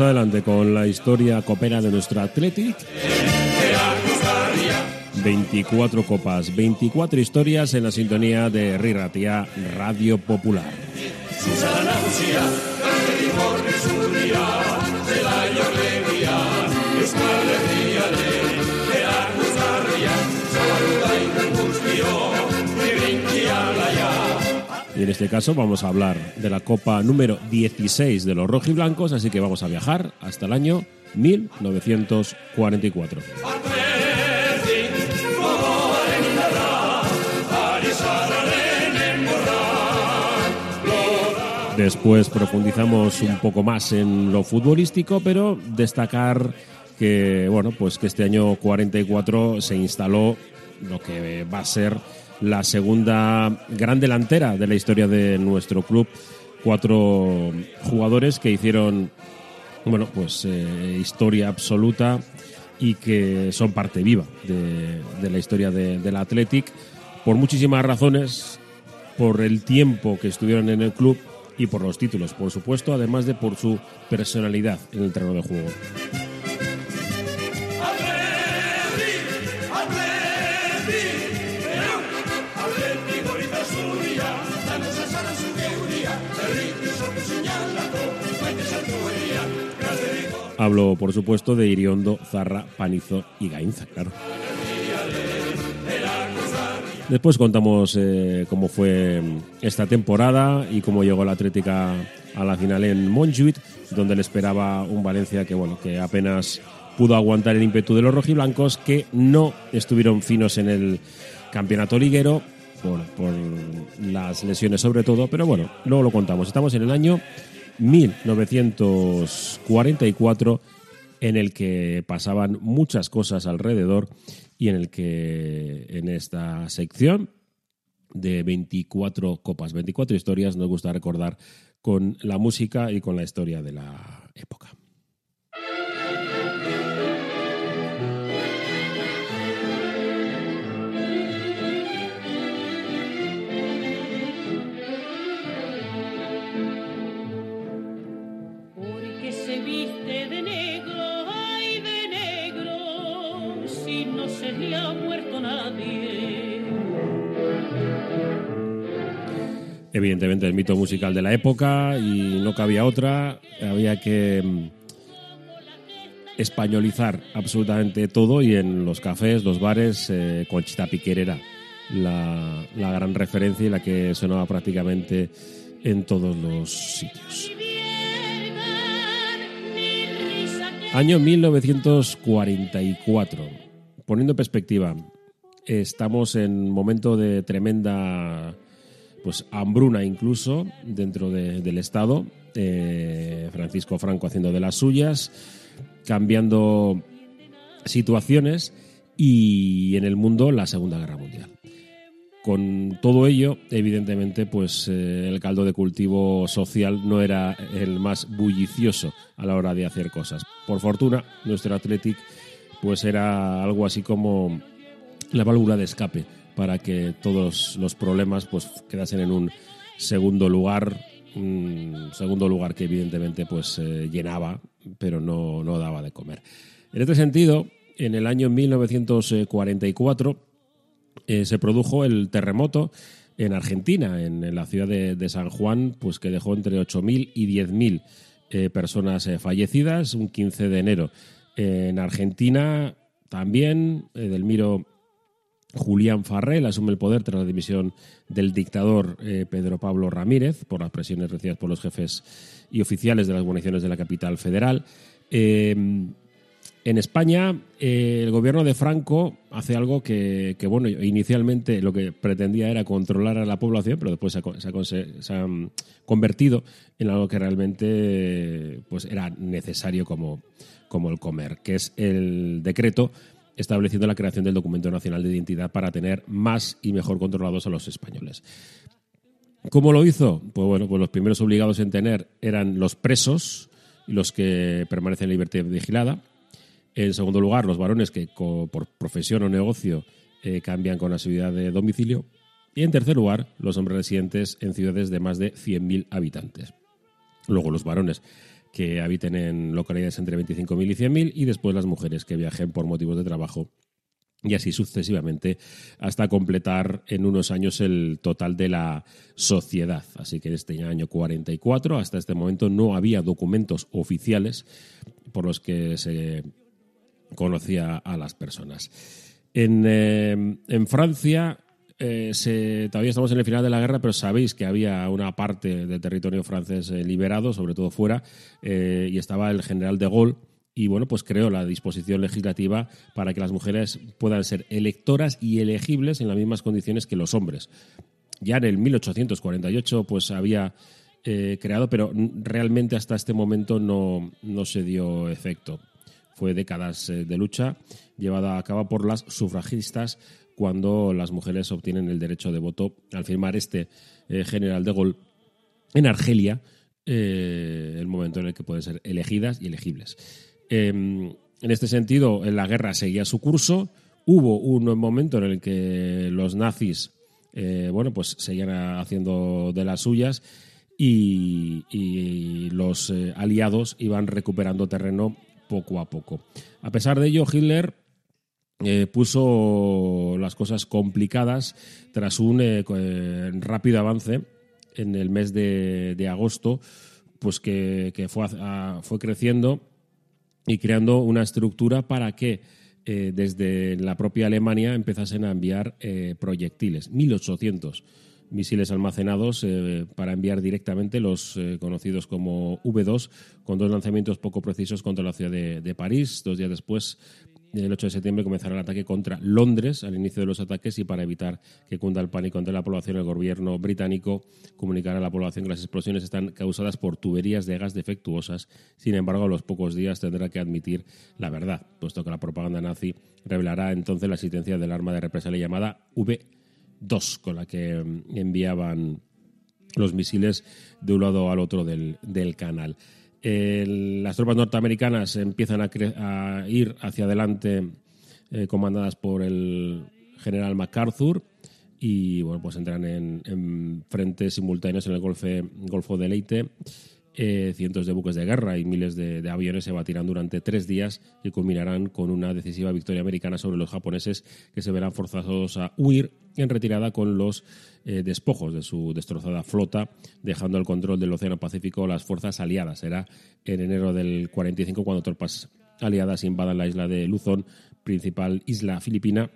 Adelante con la historia copera de nuestro Athletic. 24 copas, 24 historias en la sintonía de Riratia Radio Popular. En este caso vamos a hablar de la Copa número 16 de los rojiblancos, así que vamos a viajar hasta el año 1944. Después profundizamos un poco más en lo futbolístico, pero destacar que bueno, pues que este año 44 se instaló lo que va a ser la segunda gran delantera de la historia de nuestro club. Cuatro jugadores que hicieron, bueno, pues eh, historia absoluta y que son parte viva de, la historia del Athletic por muchísimas razones, por el tiempo que estuvieron en el club y por los títulos, por supuesto, además de por su personalidad en el terreno de juego. Hablo, por supuesto, de Iriondo, Zarra, Panizo y Gainza, claro. Después contamos eh, cómo fue esta temporada y cómo llegó la Atlética a la final en Montjuic, donde le esperaba un Valencia que, bueno, que apenas pudo aguantar el ímpetu de los rojiblancos, que no estuvieron finos en el campeonato liguero, por, por las lesiones sobre todo, pero bueno, luego lo contamos. Estamos en el año 1944 en el que pasaban muchas cosas alrededor y en el que en esta sección de 24 copas, 24 historias, nos gusta recordar con la música y con la historia de la época. Evidentemente el mito musical de la época y no cabía otra, había que mm, españolizar absolutamente todo y en los cafés, los bares, eh, Conchita Piquer era la, la gran referencia y la que sonaba prácticamente en todos los sitios. Año 1944. Poniendo en perspectiva, estamos en momento de tremenda pues hambruna incluso dentro del Estado. Eh, Francisco Franco haciendo de las suyas, cambiando situaciones y en el mundo la Segunda Guerra Mundial. Con todo ello, evidentemente, pues eh, el caldo de cultivo social no era el más bullicioso a la hora de hacer cosas. Por fortuna, nuestro Athletic pues era algo así como la válvula de escape para que todos los problemas pues quedasen en un segundo lugar, un segundo lugar que evidentemente pues eh, llenaba, pero no, no daba de comer. En este sentido, en el año 1944 eh, se produjo el terremoto en Argentina, en, la ciudad de, San Juan, pues que dejó entre 8.000 y 10.000 eh, personas fallecidas, un 15 de enero. en Argentina también, Delmiro Julián Farrell asume el poder tras la dimisión del dictador eh, Pedro Pablo Ramírez por las presiones recibidas por los jefes y oficiales de las guarniciones de la capital federal. Eh, en España, eh, el gobierno de Franco hace algo que, bueno, inicialmente lo que pretendía era controlar a la población, pero después se ha, mm, convertido en algo que realmente pues, era necesario como, como el comer, que es el decreto estableciendo la creación del documento nacional de identidad para tener más y mejor controlados a los españoles. ¿Cómo lo hizo? Pues bueno, pues los primeros obligados en tener eran los presos los que permanecen en libertad vigilada. En segundo lugar, los varones que por profesión o negocio eh, cambian con asiduidad de domicilio. Y en tercer lugar, los hombres residentes en ciudades de más de 100.000 habitantes. Luego los varones que habiten en localidades entre 25.000 y 100.000 y después las mujeres que viajen por motivos de trabajo y así sucesivamente hasta completar en unos años el total de la sociedad. Así que en este año 44 hasta este momento no había documentos oficiales por los que se conocía a las personas. En, eh, en Francia eh, todavía estamos en el final de la guerra, pero sabéis que había una parte del territorio francés eh, liberado, sobre todo fuera, y estaba el general de Gaulle, y bueno, pues creó la disposición legislativa para que las mujeres puedan ser electoras y elegibles en las mismas condiciones que los hombres. Ya en el 1848 pues había eh, creado, pero realmente hasta este momento no, no se dio efecto. Fue décadas eh, de lucha llevada a cabo por las sufragistas cuando las mujeres obtienen el derecho de voto al firmar este eh, general de Gaulle en Argelia, el momento en el que pueden ser elegidas y elegibles. Em, en este sentido, la guerra seguía su curso. Hubo un momento en el que los nazis, eh, bueno, pues seguían haciendo de las suyas y, los eh, aliados iban recuperando terreno poco a poco. A pesar de ello, Hitler eh, puso las cosas complicadas tras un rápido avance en el mes de, agosto, pues que, fue, fue creciendo y creando una estructura para que eh, desde la propia Alemania empezasen a enviar eh, proyectiles, 1.800 misiles almacenados eh, para enviar directamente los conocidos como V2, con dos lanzamientos poco precisos contra la ciudad de París. Dos días después el 8 de septiembre comenzará el ataque contra Londres al inicio de los ataques y para evitar que cunda el pánico entre la población, el gobierno británico comunicará a la población que las explosiones están causadas por tuberías de gas defectuosas. Sin embargo, a los pocos días tendrá que admitir la verdad, puesto que la propaganda nazi revelará entonces la existencia del arma de represalia llamada V2, con la que mm, enviaban los misiles de un lado al otro del, del canal las tropas norteamericanas empiezan a, ir hacia adelante eh, comandadas por el general MacArthur y bueno pues entran en, frentes simultáneos en el Golfo de Leyte. Eh, cientos de buques de guerra y miles de, aviones se batirán durante tres días y culminarán con una decisiva victoria americana sobre los japoneses que se verán forzados a huir en retirada con los eh, despojos de su destrozada flota, dejando el control del Océano Pacífico a las fuerzas aliadas. Será en enero del 45 cuando tropas aliadas invadan la isla de Luzón, principal isla filipina.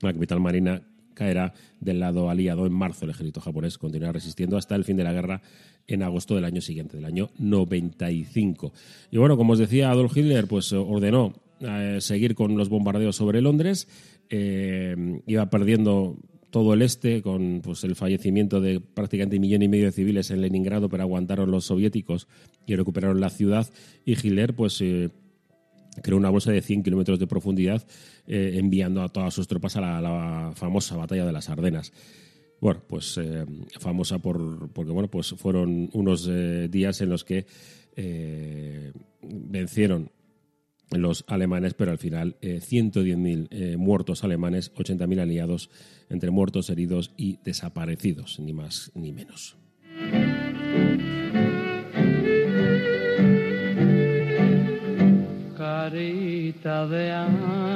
La capital marina caerá del lado aliado en marzo. El ejército japonés continuará resistiendo hasta el fin de la guerra en agosto del año siguiente, del año 95. Y bueno, como os decía, Adolf Hitler pues ordenó eh, seguir con los bombardeos sobre Londres, eh, iba perdiendo todo el este con pues, el fallecimiento de prácticamente un millón y medio de civiles en Leningrado, pero aguantaron los soviéticos y recuperaron la ciudad. Y Hitler, pues, eh, creó una bolsa de 100 kilómetros de profundidad, enviando a todas sus tropas a la, famosa batalla de las Ardenas. Bueno, pues eh, famosa por, porque bueno, pues fueron unos eh, días en los que eh, vencieron los alemanes, pero al final 110.000 muertos alemanes, 80.000 aliados entre muertos, heridos y desaparecidos, ni más ni menos. De ángel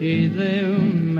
y de un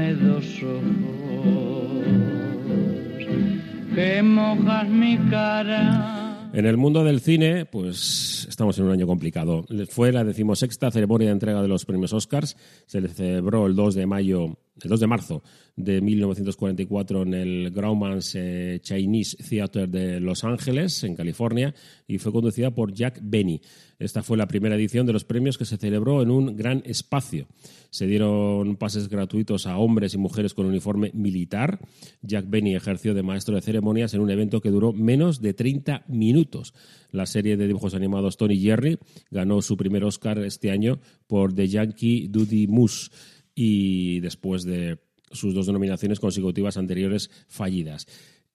que mojas mi cara. En el mundo del cine, pues estamos en un año complicado. Fue la decimosexta ceremonia de entrega de los premios Oscars. Se le celebró el 2 de mayo, el 2 de marzo de 1944 en el Grauman's eh, Chinese Theater de Los Ángeles, en California, y fue conducida por Jack Benny. Esta fue la primera edición de los premios que se celebró en un gran espacio. Se dieron pases gratuitos a hombres y mujeres con uniforme militar. Jack Benny ejerció de maestro de ceremonias en un evento que duró menos de 30 minutos. La serie de dibujos animados Tony Jerry ganó su primer Oscar este año por The Yankee Doodle Moose y después de sus dos denominaciones consecutivas anteriores fallidas.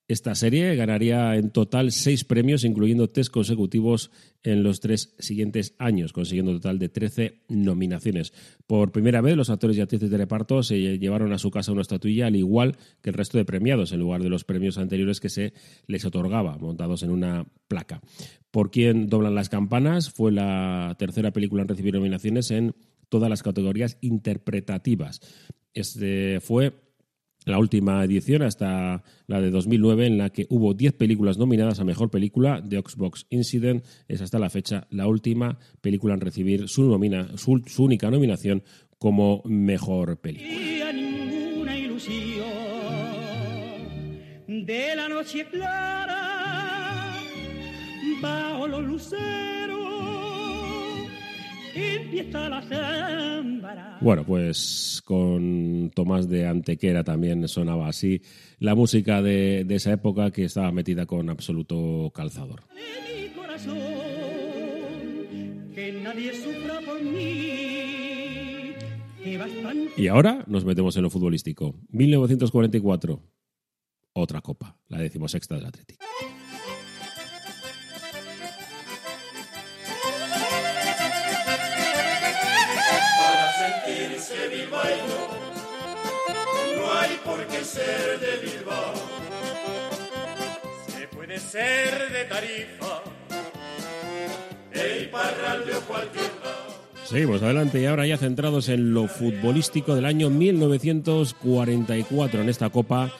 Esta serie ganaría en total seis premios, incluyendo tres consecutivos en los tres siguientes años, consiguiendo un total de 13 nominaciones. Por primera vez, los actores y actrices de reparto se llevaron a su casa una estatuilla, al igual que el resto de premiados, en lugar de los premios anteriores que se les otorgaba, montados en una placa. Por quien doblan las campanas fue la tercera película en recibir nominaciones en todas las categorías interpretativas. Este fue la última edición hasta la de 2009 en la que hubo 10 películas nominadas a Mejor Película. The Oxbox Incident es hasta la fecha la última película en recibir su, su, única nominación como Mejor Película. De la noche clara, bajo los bueno, pues con Tomás de Antequera también sonaba así la música de, esa época que estaba metida con absoluto calzador. Y ahora nos metemos en lo futbolístico. 1944, otra copa, la decimosexta del Atlético. No hay por qué ser de Bilbao. Se puede ser de Tarifa, de Iparralde o cualquier lado. Seguimos adelante y ahora ya centrados en lo futbolístico del año 1944 en esta Copa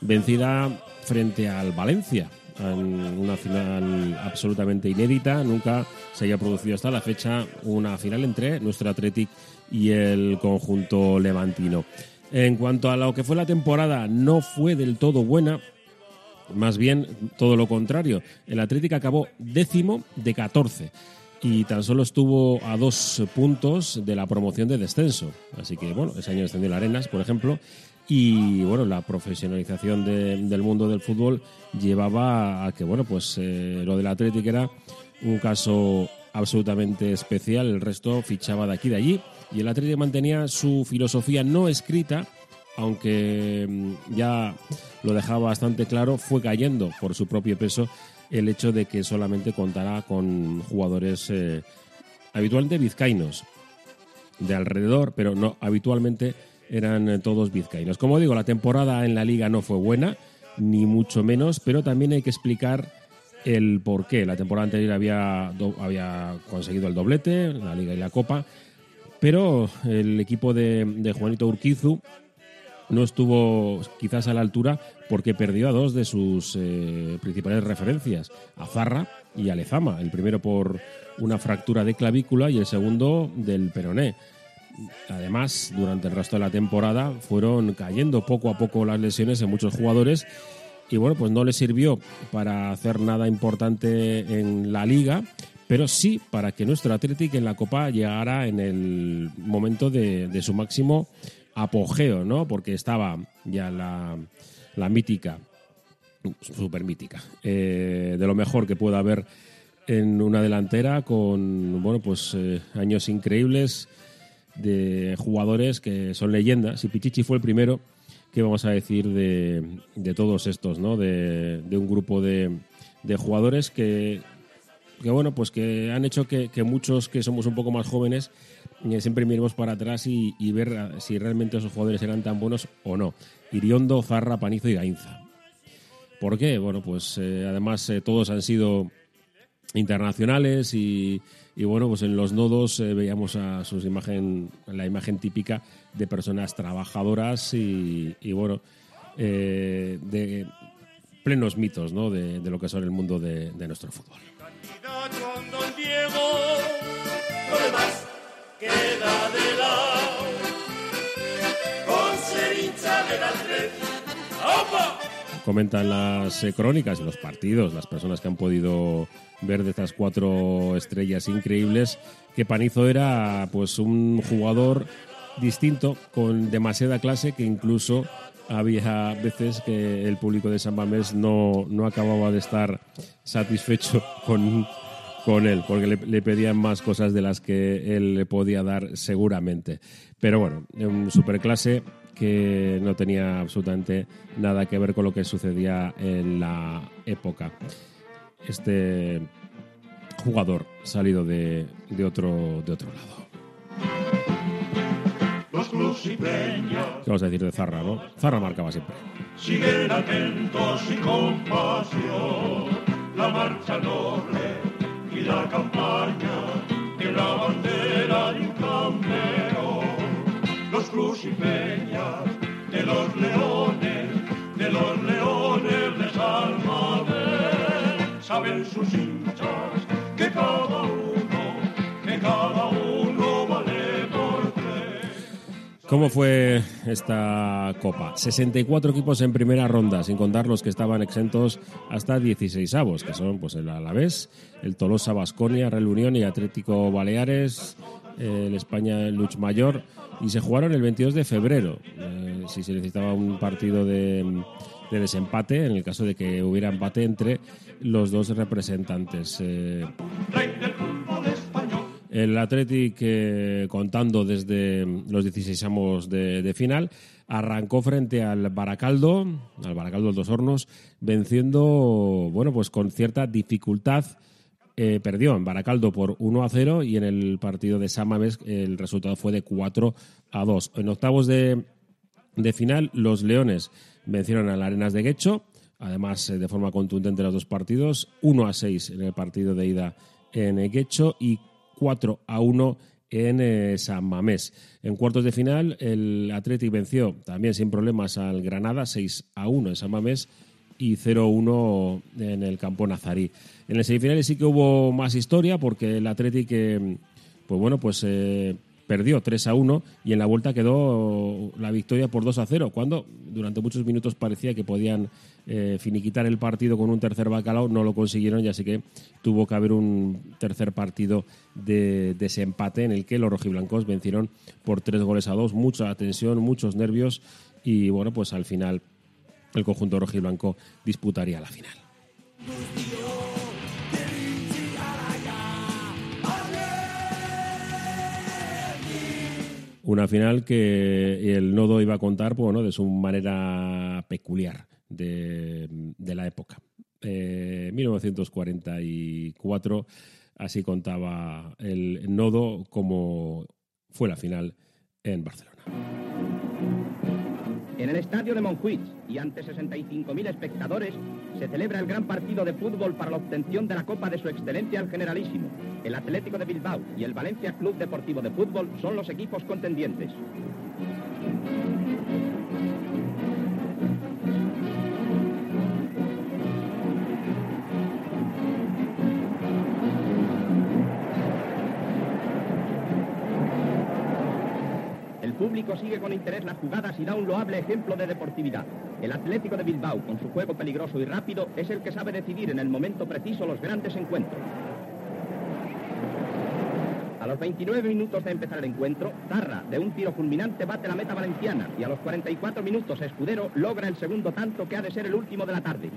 vencida frente al Valencia en una final absolutamente inédita. Nunca se haya producido hasta la fecha una final entre nuestro Athletic y el conjunto levantino. En cuanto a lo que fue la temporada, no fue del todo buena. Más bien todo lo contrario. El Atlético acabó décimo de 14 y tan solo estuvo a dos puntos de la promoción de descenso. Así que, bueno, ese año descendió la Arenas, por ejemplo, y, bueno, la profesionalización del mundo del fútbol llevaba a que, bueno, pues eh, lo del Atlético era un caso absolutamente especial. El resto fichaba de aquí de allí y el Atlético mantenía su filosofía no escrita, aunque mm, ya lo dejaba bastante claro, fue cayendo por su propio peso el hecho de que solamente contará con jugadores eh, habitualmente vizcaínos de alrededor, pero no habitualmente eran eh, todos vizcaínos. Como digo, la temporada en la liga no fue buena, ni mucho menos, pero también hay que explicar el por qué. La temporada anterior había, había conseguido el doblete, la liga y la copa, pero el equipo de, Juanito Urquizu no estuvo quizás a la altura porque perdió a dos de sus eh, principales referencias, a Zarra y a Lezama, el primero por una fractura de clavícula y el segundo del peroné. Además, durante el resto de la temporada fueron cayendo poco a poco las lesiones en muchos jugadores y bueno, pues no le sirvió para hacer nada importante en la liga pero sí para que nuestro Athletic en la Copa llegara en el momento de, su máximo apogeo, ¿no? Porque estaba ya la, mítica, súper mítica, eh, de lo mejor que pueda haber en una delantera con, bueno, pues eh, años increíbles de jugadores que son leyendas. Y Pichichi fue el primero que vamos a decir de, todos estos, ¿no? De, un grupo de, de jugadores que que bueno, pues que han hecho que, muchos que somos un poco más jóvenes eh, siempre miremos para atrás y, ver si realmente esos jugadores eran tan buenos o no. Iriondo, Zarra, Panizo y Gainza. ¿Por qué? Bueno, pues eh, además eh, todos han sido internacionales y, bueno, pues en los nodos veíamos a sus imagen, la imagen típica de personas trabajadoras y, bueno, de plenos mitos ¿no? de, lo que son el mundo de nuestro fútbol. Comentan las eh, crónicas y los partidos, las personas que han podido ver de estas cuatro estrellas increíbles, que Panizo era pues un jugador distinto, con demasiada clase, que incluso había veces que el público de San Mamés no, no acababa de estar satisfecho con, con él, porque le, pedían más cosas de las que él le podía dar seguramente. Pero bueno, un superclase que no tenía absolutamente nada que ver con lo que sucedía en la época. Este jugador salido de, de otro, de otro lado. Los crucipeños ¿Qué vamos a decir de Zarra, no? Zarra marcaba siempre. siguen atentos y con pasión la marcha noble y la campaña de la bandera de un campeón. Los crucipeñas de los leones, de los leones de Salvader, saben sus hinchas que cada uno, que cada uno. ¿Cómo fue esta copa? 64 equipos en primera ronda, sin contar los que estaban exentos hasta 16 avos, que son pues el Alavés, el Tolosa Basconia, Real Unión y Atlético Baleares, el España Luch Mayor, y se jugaron el 22 de febrero. Eh, si se necesitaba un partido de, de desempate, en el caso de que hubiera empate entre los dos representantes. Eh, el Athletic, eh, contando desde los 16 amos de, final, arrancó frente al Baracaldo, al Baracaldo de Dos Hornos, venciendo, bueno, pues con cierta dificultad. Eh, perdió en Baracaldo por 1 a 0 y en el partido de Samames el resultado fue de 4 a 2. En octavos de, de final, los Leones vencieron a las Arenas de Guecho, además eh, de forma contundente los dos partidos, 1 a 6 en el partido de ida en Guecho y 4 a 1 en eh, San Mamés. En cuartos de final, el Athletic venció también sin problemas al Granada, 6 a 1 en San Mamés y 0-1 en el campo nazarí. En el semifinales sí que hubo más historia porque el Athletic, eh, pues bueno, pues eh, perdió 3 a 1 y en la vuelta quedó la victoria por 2 a 0, cuando durante muchos minutos parecía que podían eh, finiquitar el partido con un tercer bacalao, no lo consiguieron y así que tuvo que haber un tercer partido de desempate en el que los rojiblancos vencieron por 3 goles a 2, mucha tensión, muchos nervios y bueno, pues al final el conjunto rojiblanco disputaría la final. Una final que el nodo iba a contar pues, bueno, de su manera peculiar de, de la época. Eh, 1944, así contaba el nodo como fue la final en Barcelona. En el estadio de Montjuïc y ante 65.000 espectadores se celebra el gran partido de fútbol para la obtención de la Copa de Su Excelencia el Generalísimo. El Atlético de Bilbao y el Valencia Club Deportivo de Fútbol son los equipos contendientes. Sigue con interés las jugadas y da un loable ejemplo de deportividad. El Atlético de Bilbao, con su juego peligroso y rápido, es el que sabe decidir en el momento preciso los grandes encuentros. A los 29 minutos de empezar el encuentro, Zarra, de un tiro fulminante, bate la meta valenciana y a los 44 minutos Escudero logra el segundo tanto que ha de ser el último de la tarde.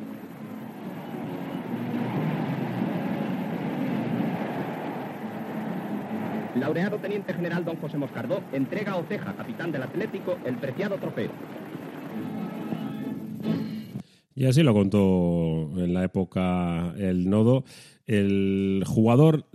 Laureado Teniente General Don José Moscardó entrega a Oceja, capitán del Atlético, el preciado trofeo. Y así lo contó en la época el nodo. El jugador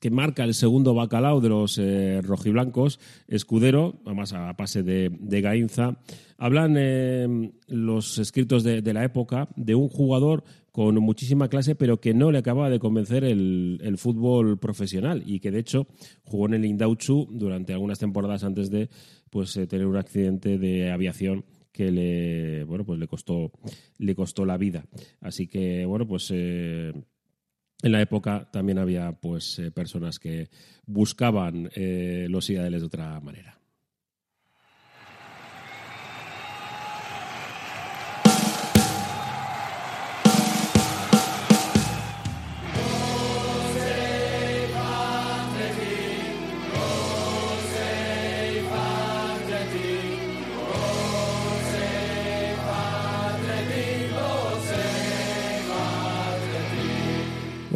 que marca el segundo bacalao de los eh, rojiblancos, Escudero, además a pase de, de Gainza, hablan eh, los escritos de, de la época de un jugador con muchísima clase, pero que no le acababa de convencer el, fútbol profesional. Y que de hecho jugó en el Indauchu durante algunas temporadas antes de pues, eh, tener un accidente de aviación que le bueno pues le costó le costó la vida. Así que bueno pues eh, en la época también había pues eh, personas que buscaban eh, los ideales de otra manera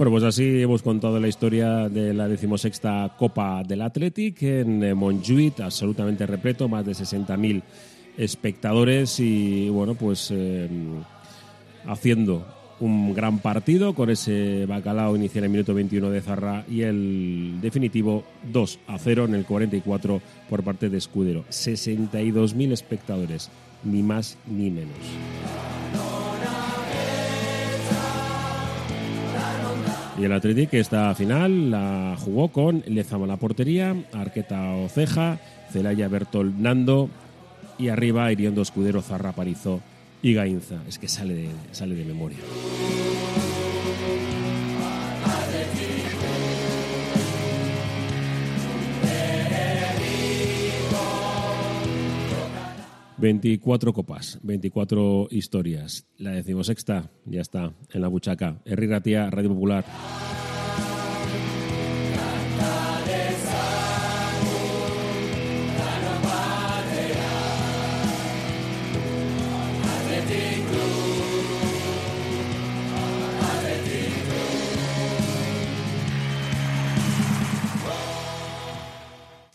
Bueno, pues así hemos contado la historia de la decimosexta Copa del Athletic en eh, Montjuïc, absolutamente repleto, más de 60.000 espectadores y bueno, pues eh, haciendo un gran partido con ese bacalao inicial en minuto 21 de Zarra y el definitivo 2 a 0 en el 44 por parte de Escudero. 62.000 espectadores, ni más ni menos. Y el Athletic esta final la jugó con Lezama la portería, Arqueta Oceja, Celaya Bertol Nando y arriba Iriondo Escudero Zarra Parizo y Gainza. Es que sale sale de memoria. Veinticuatro copas, 24 historias. La decimosexta ya está en la buchaca. Herri Ratia, Radio Popular.